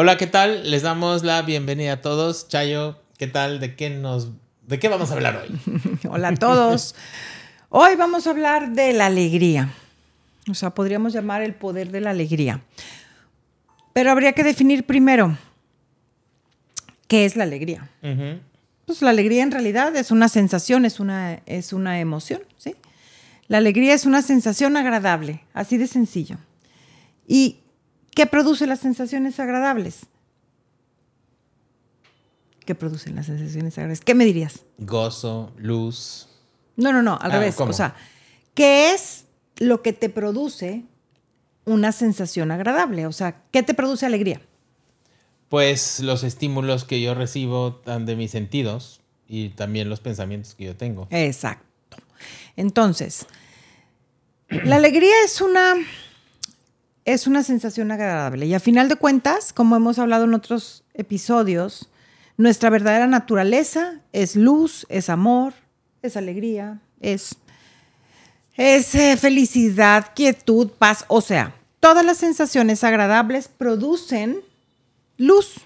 Hola, ¿qué tal? Les damos la bienvenida a todos. Chayo, ¿qué tal? ¿De qué nos de qué vamos a hablar hoy? Hola a todos. Hoy vamos a hablar de la alegría. O sea, podríamos llamar el poder de la alegría. Pero habría que definir primero qué es la alegría. Pues la alegría en realidad es una sensación, es una, es una emoción, ¿sí? La alegría es una sensación agradable, así de sencillo. ¿Y ¿Qué produce las sensaciones agradables? ¿Qué producen las sensaciones agradables? ¿Qué me dirías? Gozo, luz. No, no, no, al ah, revés. O sea, ¿qué es lo que te produce una sensación agradable? O sea, ¿qué te produce alegría? Pues los estímulos que yo recibo de mis sentidos y también los pensamientos que yo tengo. Exacto. Entonces, la alegría es una es una sensación agradable. Y a final de cuentas, como hemos hablado en otros episodios, nuestra verdadera naturaleza es luz, es amor, es alegría, es, es eh, felicidad, quietud, paz. O sea, todas las sensaciones agradables producen luz,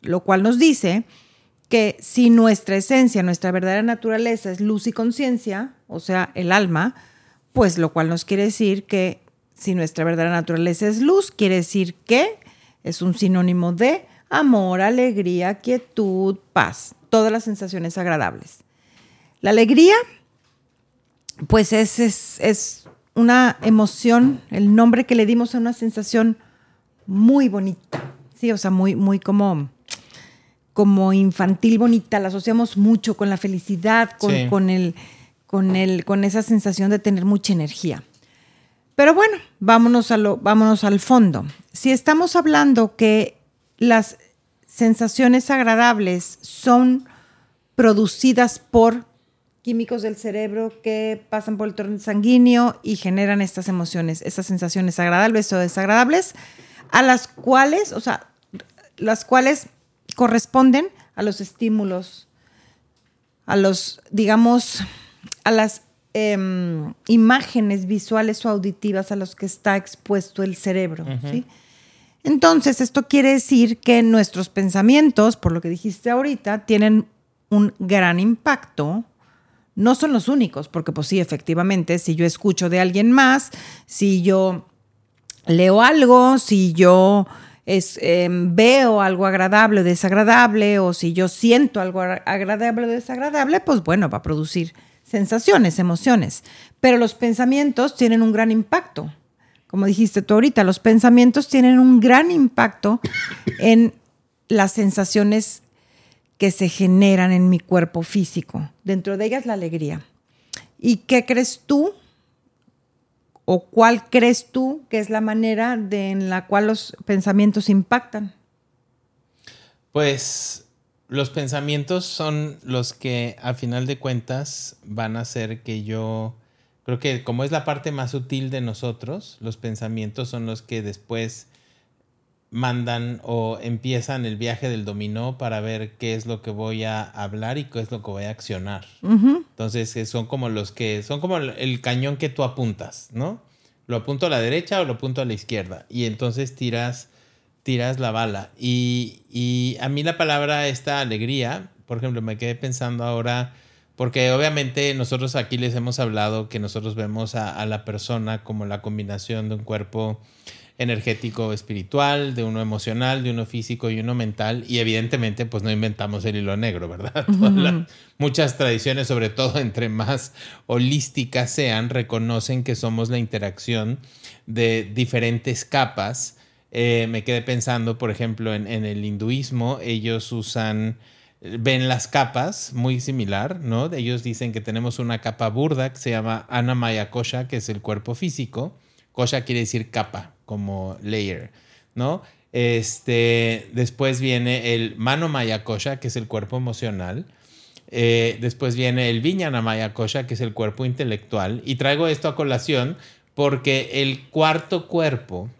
lo cual nos dice que si nuestra esencia, nuestra verdadera naturaleza es luz y conciencia, o sea, el alma, pues lo cual nos quiere decir que si nuestra verdadera naturaleza es luz, quiere decir que es un sinónimo de amor, alegría, quietud, paz, todas las sensaciones agradables. La alegría, pues es, es, una emoción, el nombre que le dimos a una sensación muy bonita, sí, o sea, muy, muy como, como infantil bonita, la asociamos mucho con la felicidad, con, con, el, con, el, con esa sensación de tener mucha energía. Pero bueno, vámonos, a vámonos al fondo. Si estamos hablando que las sensaciones agradables son producidas por químicos del cerebro que pasan por el torrente sanguíneo y generan estas emociones, estas sensaciones agradables o desagradables, a las cuales, o sea, las cuales corresponden a los estímulos, a los, digamos, a las Em, imágenes visuales o auditivas a los que está expuesto el cerebro. Entonces, esto quiere decir que nuestros pensamientos, por lo que dijiste ahorita, tienen un gran impacto. No son los únicos, porque pues sí, efectivamente, si yo escucho de alguien más, si yo leo algo, si yo em, veo algo agradable o desagradable, o si yo siento algo agradable o desagradable, pues bueno, va a producir sensaciones, emociones, pero los pensamientos tienen un gran impacto. Como dijiste tú ahorita, los pensamientos tienen un gran impacto en las sensaciones que se generan en mi cuerpo físico. Dentro de ellas la alegría. ¿Y qué crees tú o cuál crees tú que es la manera de, en la cual los pensamientos impactan? Pues los pensamientos son los que a final de cuentas van a hacer que yo creo que como es la parte más sutil de nosotros, los pensamientos son los que después mandan o empiezan el viaje del dominó para ver qué es lo que voy a hablar y qué es lo que voy a accionar. Entonces son como los que son como el cañón que tú apuntas, ¿no? Lo apunto a la derecha o lo apunto a la izquierda y entonces tiras tiras la bala. Y, a mí la palabra esta alegría, por ejemplo, me quedé pensando ahora, porque obviamente nosotros aquí les hemos hablado que nosotros vemos a, la persona como la combinación de un cuerpo energético espiritual, de uno emocional, de uno físico y uno mental. Y evidentemente, pues no inventamos el hilo negro, ¿verdad? muchas tradiciones, sobre todo entre más holísticas sean, reconocen que somos la interacción de diferentes capas eh, me quedé pensando, por ejemplo, en, el hinduismo, ellos usan, ven las capas muy similar, ¿no? Ellos dicen que tenemos una capa burda que se llama Anamaya Kosha, que es el cuerpo físico. Kosha quiere decir capa, como layer, ¿no? Este, después viene el Manomaya Kosha, que es el cuerpo emocional. Eh, después viene el Viñanamaya Kosha, que es el cuerpo intelectual. Y traigo esto a colación porque el cuarto cuerpo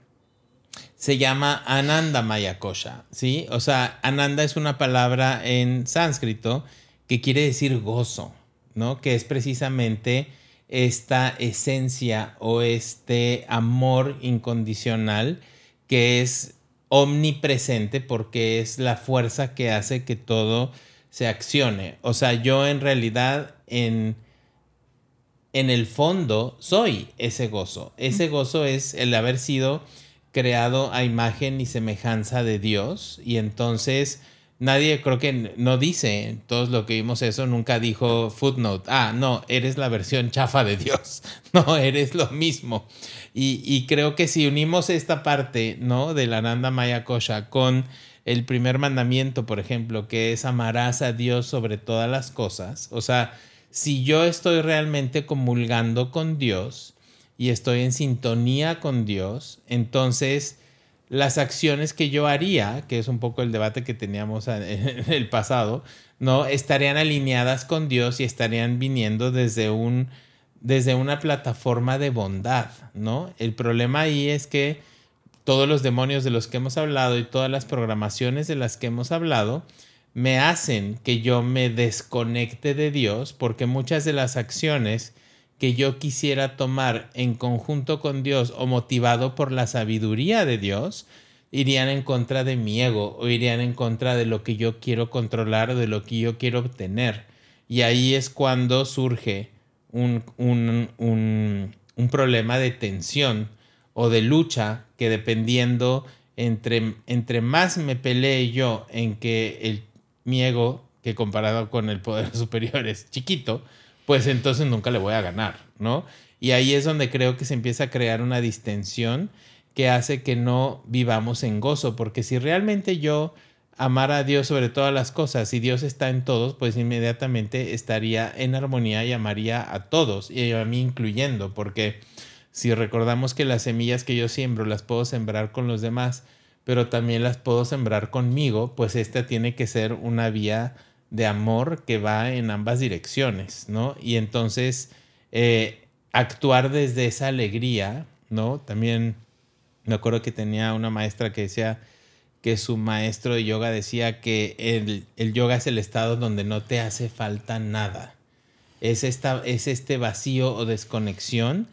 se llama Ananda Mayakosha, ¿sí? O sea, Ananda es una palabra en sánscrito que quiere decir gozo, ¿no? Que es precisamente esta esencia o este amor incondicional que es omnipresente porque es la fuerza que hace que todo se accione. O sea, yo en realidad en, en el fondo soy ese gozo. Ese gozo es el haber sido creado a imagen y semejanza de Dios y entonces nadie creo que no dice, todos lo que vimos eso, nunca dijo footnote, ah, no, eres la versión chafa de Dios, no, eres lo mismo. Y, creo que si unimos esta parte, ¿no? De la Nanda Maya con el primer mandamiento, por ejemplo, que es amarás a Dios sobre todas las cosas, o sea, si yo estoy realmente comulgando con Dios y estoy en sintonía con Dios, entonces las acciones que yo haría, que es un poco el debate que teníamos en el pasado, ¿no? Estarían alineadas con Dios y estarían viniendo desde un desde una plataforma de bondad, ¿no? El problema ahí es que todos los demonios de los que hemos hablado y todas las programaciones de las que hemos hablado me hacen que yo me desconecte de Dios porque muchas de las acciones que yo quisiera tomar en conjunto con Dios o motivado por la sabiduría de Dios, irían en contra de mi ego o irían en contra de lo que yo quiero controlar o de lo que yo quiero obtener. Y ahí es cuando surge un, un, un, un problema de tensión o de lucha que dependiendo entre, entre más me pelee yo en que el, mi ego, que comparado con el poder superior es chiquito, pues entonces nunca le voy a ganar, ¿no? Y ahí es donde creo que se empieza a crear una distensión que hace que no vivamos en gozo, porque si realmente yo amara a Dios sobre todas las cosas y Dios está en todos, pues inmediatamente estaría en armonía y amaría a todos, y a mí incluyendo, porque si recordamos que las semillas que yo siembro las puedo sembrar con los demás, pero también las puedo sembrar conmigo, pues esta tiene que ser una vía de amor que va en ambas direcciones, ¿no? Y entonces eh, actuar desde esa alegría, ¿no? También me acuerdo que tenía una maestra que decía que su maestro de yoga decía que el, el yoga es el estado donde no te hace falta nada. Es, esta, es este vacío o desconexión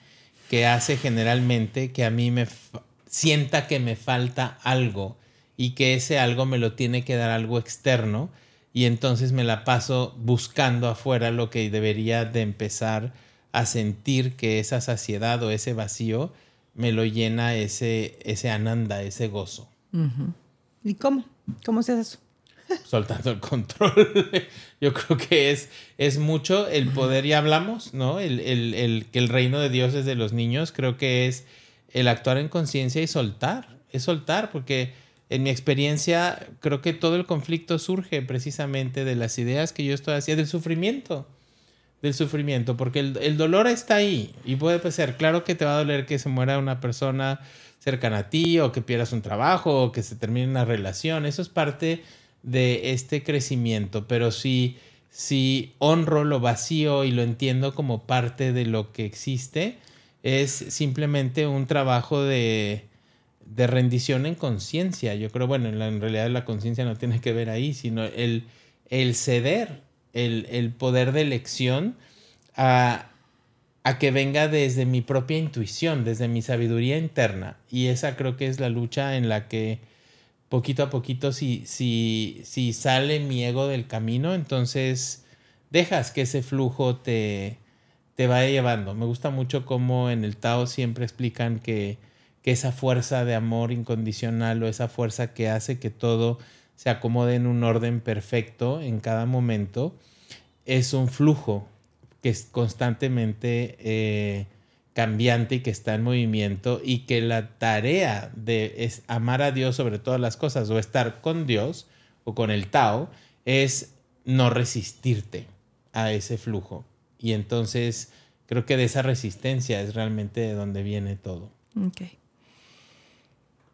que hace generalmente que a mí me sienta que me falta algo y que ese algo me lo tiene que dar algo externo y entonces me la paso buscando afuera lo que debería de empezar a sentir que esa saciedad o ese vacío me lo llena ese, ese ananda, ese gozo. ¿Y cómo? ¿Cómo se hace eso? Soltando el control. Yo creo que es, es mucho el poder, y hablamos, ¿no? El, el, el, que el reino de Dios es de los niños, creo que es el actuar en conciencia y soltar. Es soltar, porque en mi experiencia, creo que todo el conflicto surge precisamente de las ideas que yo estoy haciendo, del sufrimiento, del sufrimiento, porque el, dolor está ahí y puede ser, claro que te va a doler que se muera una persona cercana a ti o que pierdas un trabajo o que se termine una relación, eso es parte de este crecimiento, pero si, si honro lo vacío y lo entiendo como parte de lo que existe, es simplemente un trabajo de de rendición en conciencia. Yo creo, bueno, en, realidad la conciencia no tiene que ver ahí, sino el, el ceder, el, el, poder de elección a, a, que venga desde mi propia intuición, desde mi sabiduría interna. Y esa creo que es la lucha en la que poquito a poquito, si, si, si sale mi ego del camino, entonces dejas que ese flujo te, te vaya llevando. Me gusta mucho cómo en el Tao siempre explican que que esa fuerza de amor incondicional o esa fuerza que hace que todo se acomode en un orden perfecto en cada momento, es un flujo que es constantemente eh, cambiante y que está en movimiento y que la tarea de amar a Dios sobre todas las cosas o estar con Dios o con el Tao es no resistirte a ese flujo. Y entonces creo que de esa resistencia es realmente de donde viene todo.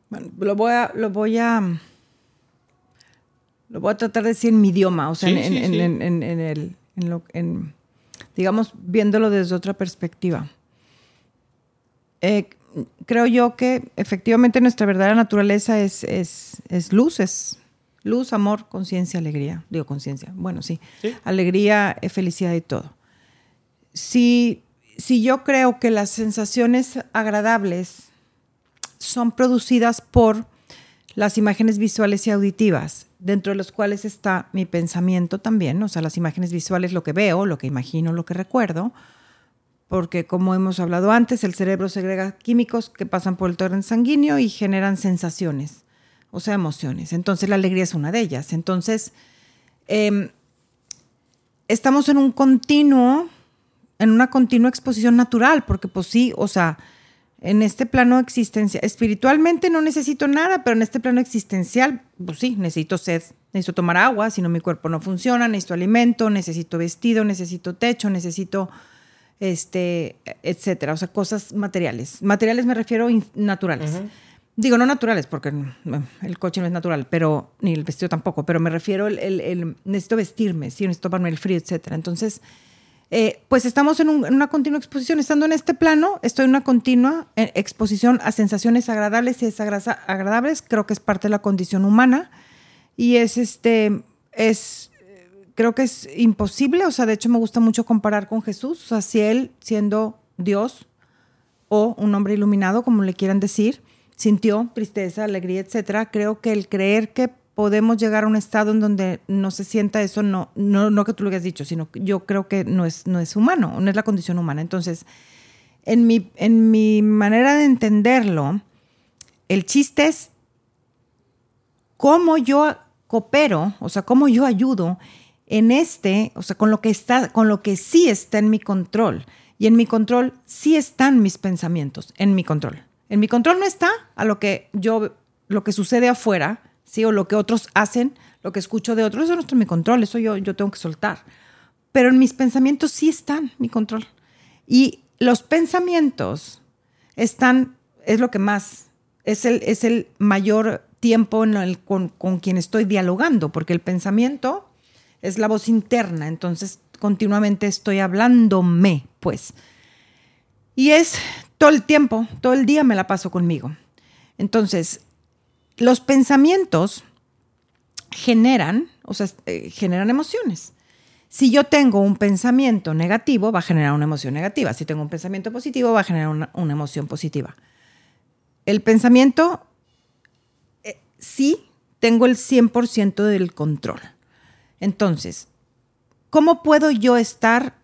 Bueno, lo voy a, lo voy a, lo voy a tratar de decir en mi idioma, o sea, en, el, en lo, en, digamos, viéndolo desde otra perspectiva. Eh, creo yo que efectivamente nuestra verdadera naturaleza es, es, es luz, es luz, amor, conciencia, alegría. Digo conciencia, bueno, sí. Alegría, eh, felicidad y todo. Si, si yo creo que las sensaciones agradables son producidas por las imágenes visuales y auditivas, dentro de los cuales está mi pensamiento también, o sea, las imágenes visuales, lo que veo, lo que imagino, lo que recuerdo, porque como hemos hablado antes, el cerebro segrega químicos que pasan por el torrente sanguíneo y generan sensaciones, o sea, emociones. Entonces la alegría es una de ellas. Entonces, em, estamos en un continuo, en una continua exposición natural, porque pues sí, o sea, en este plano existencial, espiritualmente no necesito nada, pero en este plano existencial, pues sí, necesito sed, necesito tomar agua, si no mi cuerpo no funciona, necesito alimento, necesito vestido, necesito techo, necesito este, etcétera, o sea, cosas materiales. Materiales me refiero naturales. Digo, no naturales, porque el coche no es natural, pero ni el vestido tampoco, pero me refiero el, el, necesito vestirme, sí, necesito tomarme el frío, etcétera. Entonces, eh, pues estamos en, una continua exposición. Estando en este plano, estoy en una continua eh, exposición a sensaciones agradables y desagradables. Creo que es parte de la condición humana y es este, es creo que es imposible, o sea, de hecho me gusta mucho comparar con Jesús, o sea, si él siendo Dios o un hombre iluminado, como le quieran decir, sintió tristeza, alegría, etcétera, creo que el creer que podemos llegar a un estado en donde no se sienta eso, no, no, no que tú lo hayas dicho, sino que yo creo que no es, no es humano, no es la condición humana. Entonces, en mi, en mi manera de entenderlo, el chiste es cómo yo coopero, o sea, cómo yo ayudo en este, o sea, con lo que está, con lo que sí está en mi control. Y en mi control sí están mis pensamientos, en mi control. En mi control no está a lo que yo, lo que sucede afuera, ¿sí? O lo que otros hacen, lo que escucho de otros, eso no está en mi control, eso yo, yo tengo que soltar. Pero en mis pensamientos sí están mi control. Y los pensamientos están, es lo que más, es el, es el mayor tiempo con, con quien estoy dialogando, porque el pensamiento es la voz interna, entonces continuamente estoy hablándome, pues. Y es todo el tiempo, todo el día me la paso conmigo. Entonces, los pensamientos generan, o sea, eh, generan emociones. Si yo tengo un pensamiento negativo, va a generar una emoción negativa. Si tengo un pensamiento positivo, va a generar una, emoción positiva. El pensamiento, eh, sí, tengo el 100% del control. Entonces, ¿cómo puedo yo estar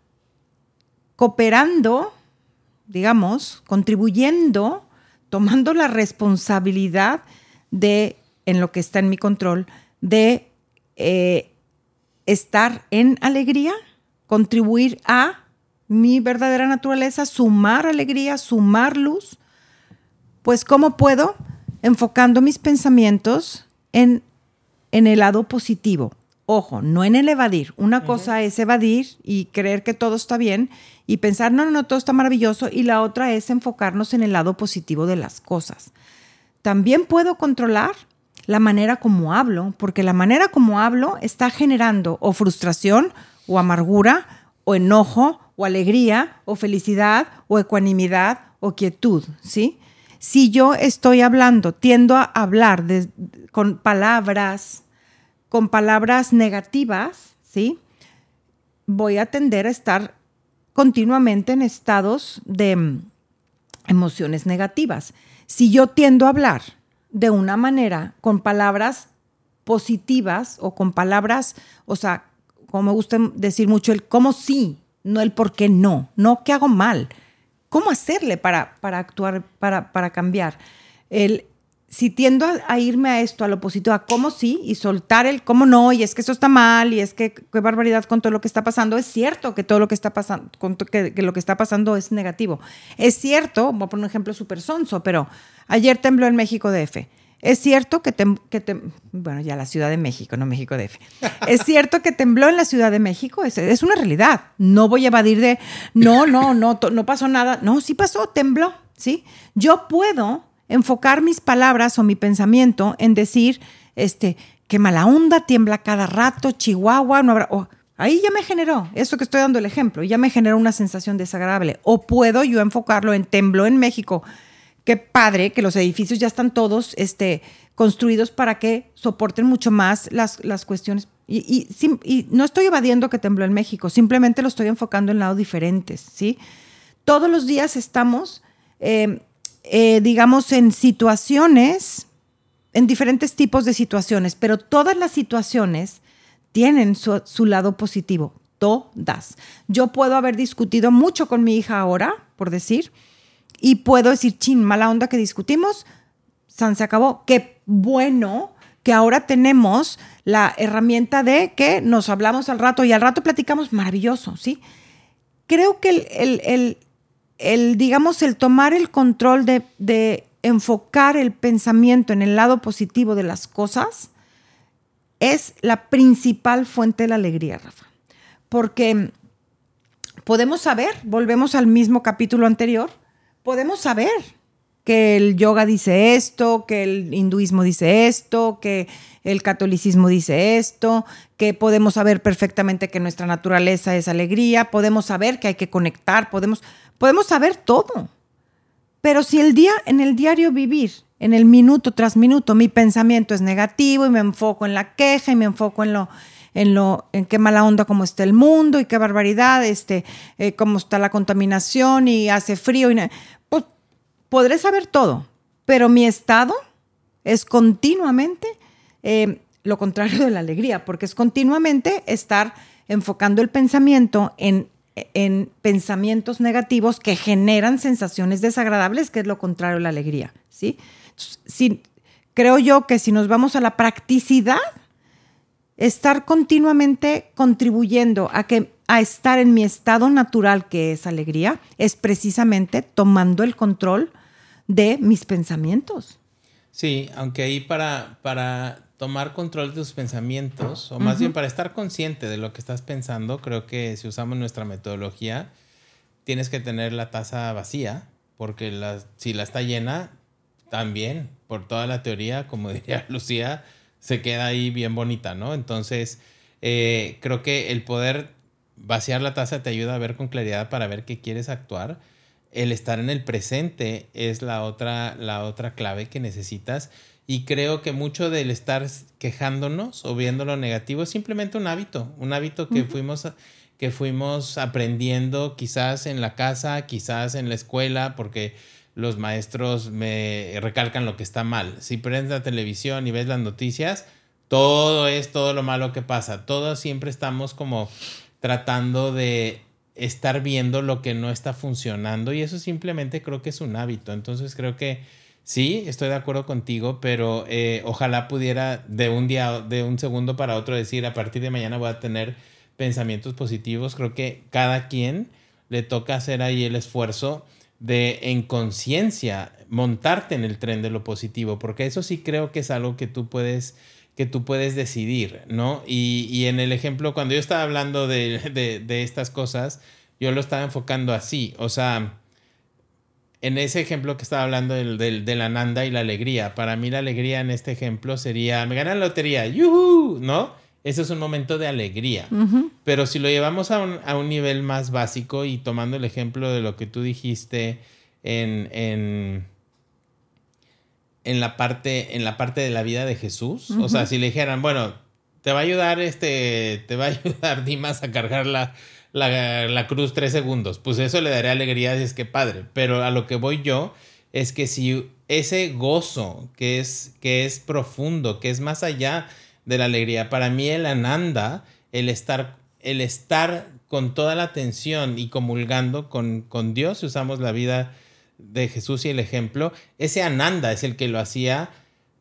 cooperando, digamos, contribuyendo, tomando la responsabilidad de, en lo que está en mi control, de eh, estar en alegría, contribuir a mi verdadera naturaleza, sumar alegría, sumar luz? Pues ¿cómo puedo? Enfocando mis pensamientos en, en el lado positivo, Ojo, no en el evadir. Una cosa es evadir y creer que todo está bien y pensar, no, no, no, todo está maravilloso. Y la otra es enfocarnos en el lado positivo de las cosas. También puedo controlar la manera como hablo, porque la manera como hablo está generando o frustración o amargura o enojo o alegría o felicidad o ecuanimidad o quietud, ¿sí? Si yo estoy hablando, tiendo a hablar con palabras con palabras negativas, ¿sí? Voy a tender a estar continuamente en estados de mm, emociones negativas. Si yo tiendo a hablar de una manera con palabras positivas o con palabras, o sea, como me gusta decir mucho, el cómo sí, no el por qué no, no qué hago mal, cómo hacerle para, para actuar, para, para cambiar. El, si tiendo a, irme a esto, a lo positivo, a cómo sí, y soltar el cómo no, y es que eso está mal, y es que qué barbaridad con todo lo que está pasando, es cierto que todo lo que está pasando, que, lo que está pasando es negativo. Es cierto, voy a poner un ejemplo súper sonso, pero ayer tembló en México DF. Es cierto que, que bueno, ya la Ciudad de México, no México DF. Es cierto que tembló en la Ciudad de México, es, es una realidad. No voy a evadir de, no, no, no, no pasó nada. No, sí pasó, tembló, ¿sí? Yo puedo enfocar mis palabras o mi pensamiento en decir, este, que mala onda, tiembla cada rato, Chihuahua, no habrá... ahí ya me generó, eso que estoy dando el ejemplo, ya me generó una sensación desagradable. O puedo yo enfocarlo en tembló en México. Qué padre que los edificios ya están todos este, construidos para que soporten mucho más las, las cuestiones. Y, y, no estoy evadiendo que tembló en México, simplemente lo estoy enfocando en lados diferentes, ¿sí? Todos los días estamos eh, eh, digamos, en situaciones en diferentes tipos de situaciones, pero todas las situaciones tienen su, lado positivo, todas. Yo puedo haber discutido mucho con mi hija ahora, por decir, y puedo decir, chin, mala onda que discutimos, San se acabó. Qué bueno que ahora tenemos la herramienta de que nos hablamos al rato y al rato platicamos, maravilloso, ¿sí? Creo que el, el, digamos, el tomar el control de, de enfocar el pensamiento en el lado positivo de las cosas es la principal fuente de la alegría, Rafa. Porque podemos saber, volvemos al mismo capítulo anterior, podemos saber que el yoga dice esto, que el hinduismo dice esto, que el catolicismo dice esto, que podemos saber perfectamente que nuestra naturaleza es alegría, podemos saber que hay que conectar, podemos, podemos saber todo. Pero si el día, en el diario vivir, en el minuto tras minuto, mi pensamiento es negativo y me enfoco en la queja y me enfoco en lo, en lo, en qué mala onda cómo está el mundo y qué barbaridad, este, eh, cómo está la contaminación y hace frío. Y pues podré saber todo, pero mi estado es continuamente eh, lo contrario de la alegría, porque es continuamente estar enfocando el pensamiento en, en pensamientos negativos que generan sensaciones desagradables, que es lo contrario de la alegría. ¿sí? Creo yo que si nos vamos a la practicidad, estar continuamente contribuyendo a que a estar en mi estado natural que es alegría es precisamente tomando el control de mis pensamientos. Sí, aunque ahí para, para tomar control de tus pensamientos, o más bien para estar consciente de lo que estás pensando, creo que si usamos nuestra metodología, tienes que tener la taza vacía, porque la, si la está llena, también, por toda la teoría, como diría Lucía, se queda ahí bien bonita, ¿no? Entonces, eh, creo que el poder vaciar la taza te ayuda a ver con claridad para ver qué quieres actuar. El estar en el presente es la otra, la otra clave que necesitas. Y creo que mucho del estar quejándonos o viendo lo negativo es simplemente un hábito, un hábito que, fuimos, que fuimos aprendiendo quizás en la casa, quizás en la escuela, porque los maestros me recalcan lo que está mal. Si prendes la televisión y ves las noticias, todo es todo lo malo que pasa. Todos siempre estamos como tratando de estar viendo lo que no está funcionando y eso simplemente creo que es un hábito. Entonces creo que sí, estoy de acuerdo contigo, pero eh, ojalá pudiera de un día, de un segundo para otro decir, a partir de mañana voy a tener pensamientos positivos. Creo que cada quien le toca hacer ahí el esfuerzo de en conciencia montarte en el tren de lo positivo, porque eso sí creo que es algo que tú puedes que tú puedes decidir, ¿no? Y, en el ejemplo, cuando yo estaba hablando de, estas cosas, yo lo estaba enfocando así, o sea, en ese ejemplo que estaba hablando del, de la nanda y la alegría, para mí la alegría en este ejemplo sería, me ganan la lotería, ¡yuhu! ¿No? Ese es un momento de alegría. Pero si lo llevamos a un, nivel más básico y tomando el ejemplo de lo que tú dijiste en, en, en, la, parte, en la parte de la vida de Jesús, o sea, si le dijeran, bueno, te va a ayudar este, te va a ayudar Dimas a cargar la, la, cruz tres segundos, pues eso le daría alegría, es que padre. Pero a lo que voy yo es que si ese gozo que es, que es profundo, que es más allá de la alegría. Para mí el ananda, el estar, el estar con toda la atención y comulgando con, con Dios, si usamos la vida de Jesús y el ejemplo, ese ananda es el que lo hacía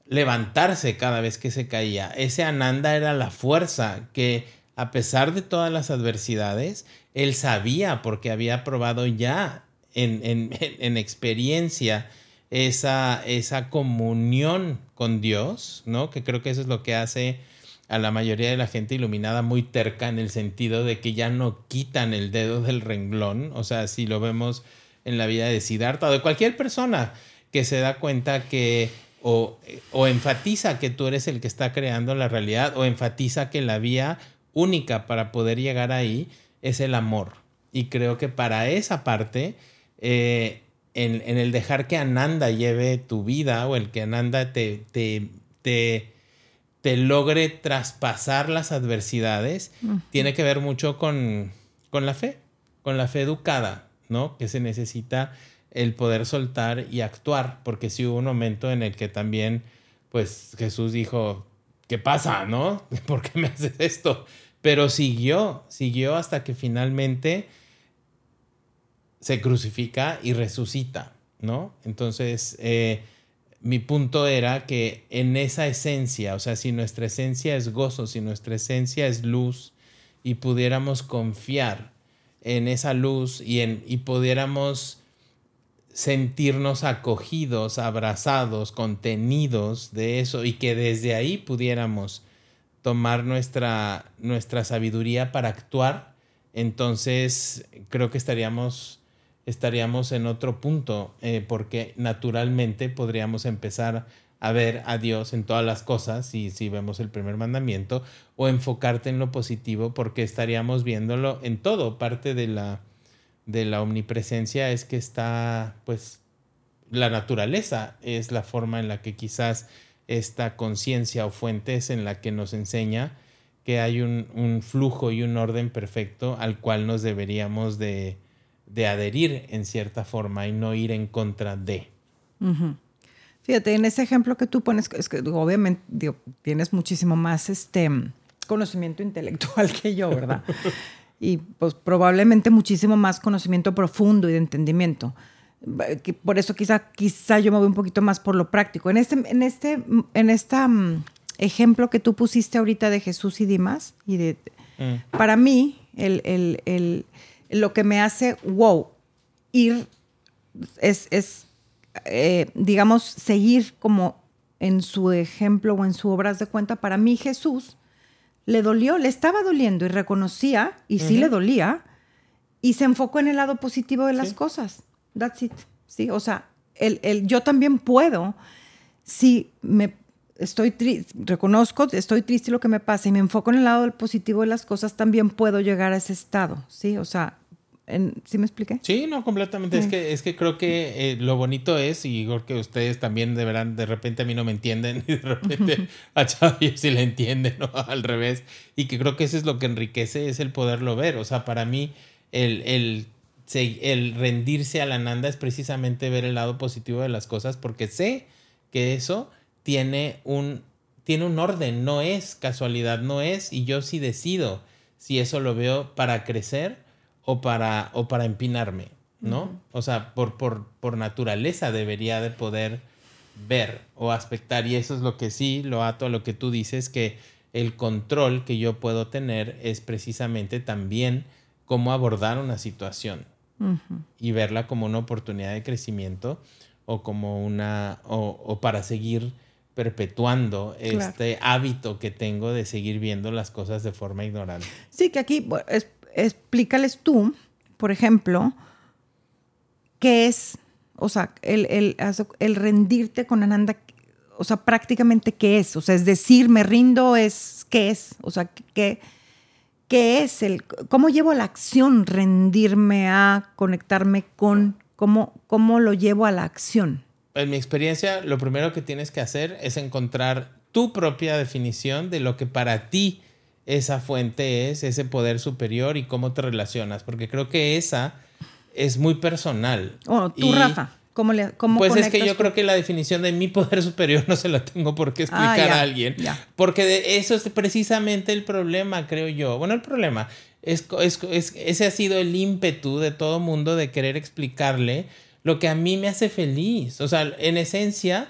levantarse cada vez que se caía. Ese ananda era la fuerza que a pesar de todas las adversidades, él sabía porque había probado ya en, en, en experiencia esa, esa comunión con Dios, ¿no? Que creo que eso es lo que hace a la mayoría de la gente iluminada muy terca en el sentido de que ya no quitan el dedo del renglón, o sea, si lo vemos en la vida de Siddhartha o de cualquier persona que se da cuenta que o, o enfatiza que tú eres el que está creando la realidad o enfatiza que la vía única para poder llegar ahí es el amor. Y creo que para esa parte eh, en, el dejar que Ananda lleve tu vida o el que Ananda te, te, te, logre traspasar las adversidades, tiene que ver mucho con, con la fe, con la fe educada, ¿no? Que se necesita el poder soltar y actuar, porque si hubo un momento en el que también pues Jesús dijo, ¿qué pasa, no? ¿Por qué me haces esto? Pero siguió, siguió hasta que finalmente se crucifica y resucita, ¿no? Entonces, eh, mi punto era que en esa esencia, o sea, si nuestra esencia es gozo, si nuestra esencia es luz, y pudiéramos confiar en esa luz y, en, y pudiéramos sentirnos acogidos, abrazados, contenidos de eso y que desde ahí pudiéramos tomar nuestra, nuestra sabiduría para actuar, entonces creo que estaríamos, estaríamos en otro punto, eh, porque naturalmente podríamos empezar a ver a Dios en todas las cosas, y si vemos el primer mandamiento, o enfocarte en lo positivo, porque estaríamos viéndolo en todo, parte de la de la omnipresencia es que está, pues, la naturaleza es la forma en la que quizás esta conciencia o fuente es en la que nos enseña que hay un, flujo y un orden perfecto al cual nos deberíamos de, adherir en cierta forma y no ir en contra de. Fíjate, en ese ejemplo que tú pones, es que obviamente tienes muchísimo más este conocimiento intelectual que yo, ¿verdad? y pues probablemente muchísimo más conocimiento profundo y de entendimiento. Por eso quizá, quizá yo me voy un poquito más por lo práctico. En este, en este, en esta mm, ejemplo que tú pusiste ahorita de Jesús y Dimas, y de, mm. para mí, el, el, el, lo que me hace wow, ir es, es eh, digamos, seguir como en su ejemplo o en su obras de cuenta. Para mí Jesús le dolió, le estaba doliendo y reconocía, y sí le dolía, y se enfocó en el lado positivo de las cosas. That's it. Sí, o sea, el, el, yo también puedo, si me estoy triste, reconozco, estoy triste lo que me pasa y me enfoco en el lado positivo de las cosas, también puedo llegar a ese estado, ¿sí? O sea, ¿Sí me expliqué? Sí, no, completamente. Es, que, es que creo que eh, lo bonito es, y creo que ustedes también deberán, de repente a mí no me entienden, y de repente a Xavi sí le entienden, ¿no? Al revés. Y que creo que eso es lo que enriquece, es el poderlo ver. O sea, para mí, el, el, el rendirse a la nanda es precisamente ver el lado positivo de las cosas, porque sé que eso tiene un, tiene un orden, no es casualidad, no es, y yo sí decido si eso lo veo para crecer o para, o para empinarme, ¿no? O sea, por, por, por naturaleza debería de poder ver o aspectar y eso es lo que sí lo ato a lo que tú dices, que el control que yo puedo tener es precisamente también cómo abordar una situación y verla como una oportunidad de crecimiento o como una o, o para seguir perpetuando este hábito que tengo de seguir viendo las cosas de forma ignorante. Sí, que aquí es, explícales tú, por ejemplo, qué es, o sea, el, el, rendirte con Ananda, o sea, prácticamente qué es, o sea, es decir, me rindo, es qué es, o sea, qué, qué es el, cómo llevo la acción, rendirme a conectarme con, cómo, cómo lo llevo a la acción. En mi experiencia, lo primero que tienes que hacer es encontrar tu propia definición de lo que para ti esa fuente es, ese poder superior y cómo te relacionas, porque creo que esa es muy personal. Oh, tú, Rafa. ¿Cómo le, cómo pues es que yo creo que la definición de mi poder superior no se la tengo por qué ah, explicar a alguien. Porque de eso es precisamente el problema, creo yo. Bueno, el problema es, es, ese ha sido el ímpetu de todo mundo de querer explicarle lo que a mí me hace feliz. O sea, en esencia,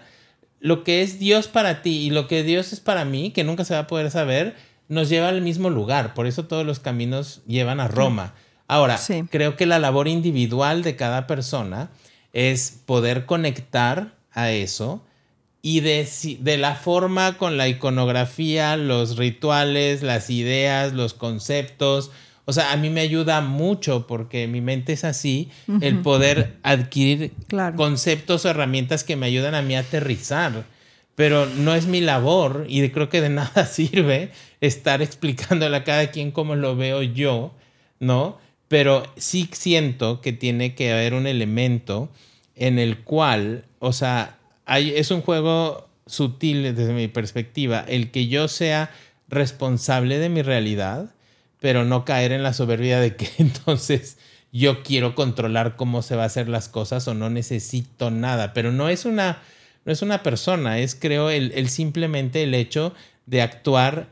lo que es Dios para ti y lo que Dios es para mí, que nunca se va a poder saber, nos lleva al mismo lugar. Por eso todos los caminos llevan a Roma. Ahora, creo que la labor individual de cada persona es poder conectar a eso y de, de, la forma con la iconografía, los rituales, las ideas, los conceptos. O sea, a mí me ayuda mucho porque mi mente es así, el poder adquirir conceptos o herramientas que me ayudan a mí a aterrizar pero no es mi labor y creo que de nada sirve estar explicándole a cada quien cómo lo veo yo, ¿no? Pero sí siento que tiene que haber un elemento en el cual, o sea, es un juego sutil desde mi perspectiva, el que yo sea responsable de mi realidad, pero no caer en la soberbia de que entonces yo quiero controlar cómo se va a hacer las cosas o no necesito nada, pero no es una no es una persona, es creo el, simplemente el hecho de actuar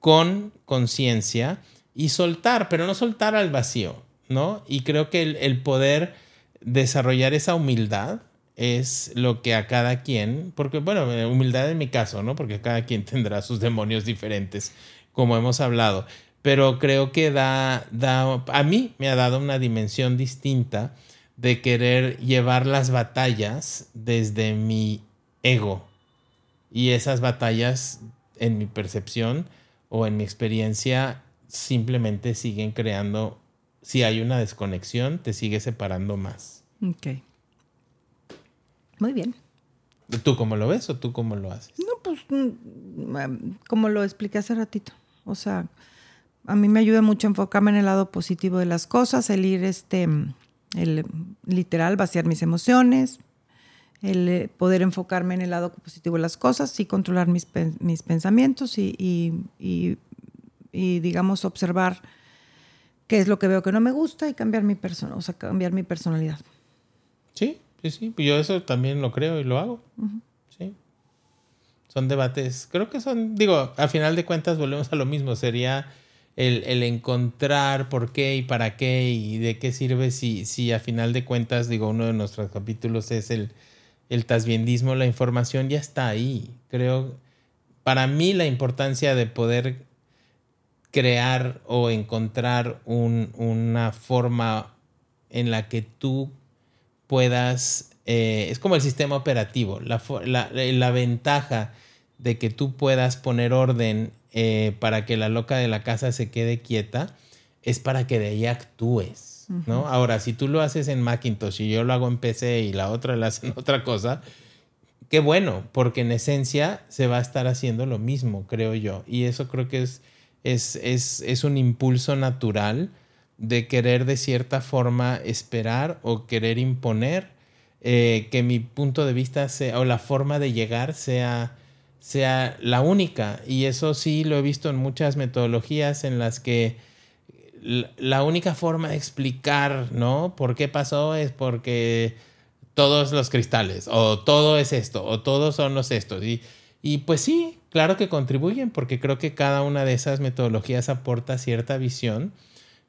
con conciencia y soltar, pero no soltar al vacío, ¿no? Y creo que el, poder desarrollar esa humildad es lo que a cada quien, porque bueno, humildad en mi caso, ¿no? Porque cada quien tendrá sus demonios diferentes, como hemos hablado, pero creo que da, da, a mí me ha dado una dimensión distinta de querer llevar las batallas desde mi ego. Y esas batallas, en mi percepción o en mi experiencia, simplemente siguen creando, si hay una desconexión, te sigue separando más. Ok. Muy bien. ¿Tú cómo lo ves o tú cómo lo haces? No, pues mm, como lo expliqué hace ratito. O sea, a mí me ayuda mucho enfocarme en el lado positivo de las cosas, el ir este el literal vaciar mis emociones, el eh, poder enfocarme en el lado positivo de las cosas y controlar mis, mis pensamientos y, digamos, observar qué es lo que veo que no me gusta y cambiar mi persona, o sea, cambiar mi personalidad. Sí, sí, sí. Yo eso también lo creo y lo hago. Sí. Son debates, creo que son, digo, a final de cuentas volvemos a lo mismo, sería el, encontrar por qué y para qué y de qué sirve si, si a final de cuentas, digo, uno de nuestros capítulos es el, el tasbiendismo, la información ya está ahí. Creo, para mí la importancia de poder crear o encontrar una forma en la que tú puedas, eh, es como el sistema operativo, la, la, la ventaja de que tú puedas poner orden eh, para que la loca de la casa se quede quieta, es para que de ahí actúes, ¿no? Ahora, si tú lo haces en Macintosh y yo lo hago en PC y la otra la hace en otra cosa, qué bueno, porque en esencia se va a estar haciendo lo mismo, creo yo. Y eso creo que es, es, es, es un impulso natural de querer de cierta forma esperar o querer imponer eh, que mi punto de vista sea, o la forma de llegar sea sea la única. Y eso sí lo he visto en muchas metodologías en las que la única forma de explicar, ¿no? ¿Por qué pasó? Es porque todos los cristales, o todo es esto, o todos son los estos. Y, y pues sí, claro que contribuyen, porque creo que cada una de esas metodologías aporta cierta visión,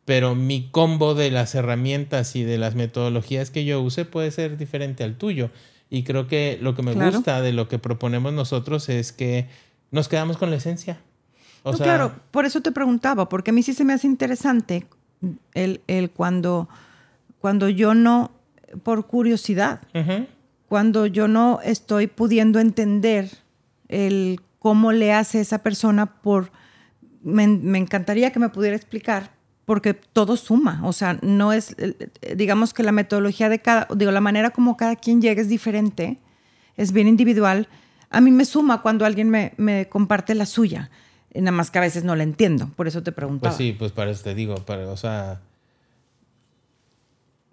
pero mi combo de las herramientas y de las metodologías que yo use puede ser diferente al tuyo. Y creo que lo que me gusta de lo que proponemos nosotros es que nos quedamos con la esencia. O sea, claro, por eso te preguntaba, porque a mí sí se me hace interesante el, el cuando, cuando yo no, por curiosidad, cuando yo no estoy pudiendo entender el cómo le hace esa persona por... Me, me encantaría que me pudiera explicar porque todo suma, o sea, no es, digamos que la metodología de cada, digo, la manera como cada quien llega es diferente, es bien individual. A mí me suma cuando alguien me, comparte la suya, nada más que a veces no la entiendo, por eso te preguntaba. Pues sí, pues para eso te digo, para, o sea,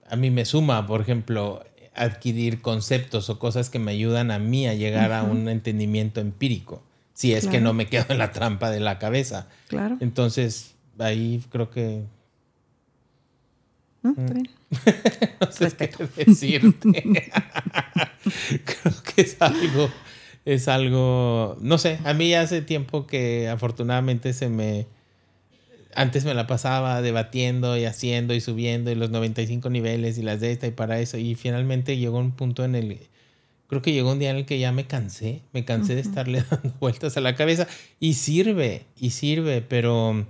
a mí me suma, por ejemplo, adquirir conceptos o cosas que me ayudan a mí a llegar a un entendimiento empírico, si es que no me quedo en la trampa de la cabeza. Claro. Entonces, ahí creo que. No, está bien. no sé qué decirte. creo que es algo. Es algo. No sé, a mí hace tiempo que afortunadamente se me. Antes me la pasaba debatiendo y haciendo y subiendo y los 95 niveles y las de esta y para eso. Y finalmente llegó un punto en el. Creo que llegó un día en el que ya me cansé. Me cansé de estarle dando vueltas a la cabeza. Y sirve, y sirve, pero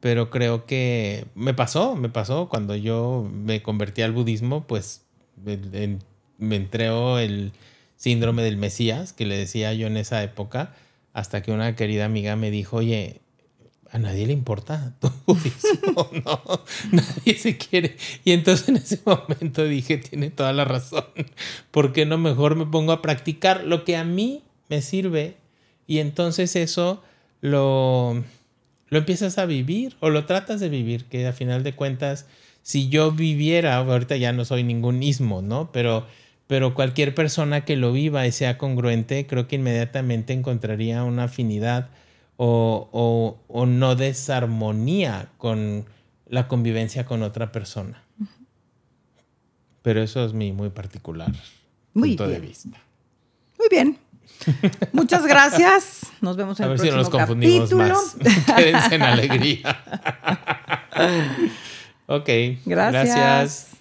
pero creo que me pasó, me pasó cuando yo me convertí al budismo, pues me entró el síndrome del Mesías, que le decía yo en esa época, hasta que una querida amiga me dijo, oye, a nadie le importa tu budismo, no, nadie se quiere. Y entonces en ese momento dije, tiene toda la razón, ¿por qué no mejor me pongo a practicar lo que a mí me sirve? Y entonces eso lo lo empiezas a vivir o lo tratas de vivir, que a final de cuentas, si yo viviera, ahorita ya no soy ningún ismo, ¿no? Pero, pero cualquier persona que lo viva y sea congruente, creo que inmediatamente encontraría una afinidad o, no desarmonía con la convivencia con otra persona. Pero eso es mi muy particular punto de vista. Muy Muy bien. Muchas gracias. Nos vemos en A el ver si no próximo nos confundimos capítulo. más. Quédense en alegría. ok. Gracias. gracias.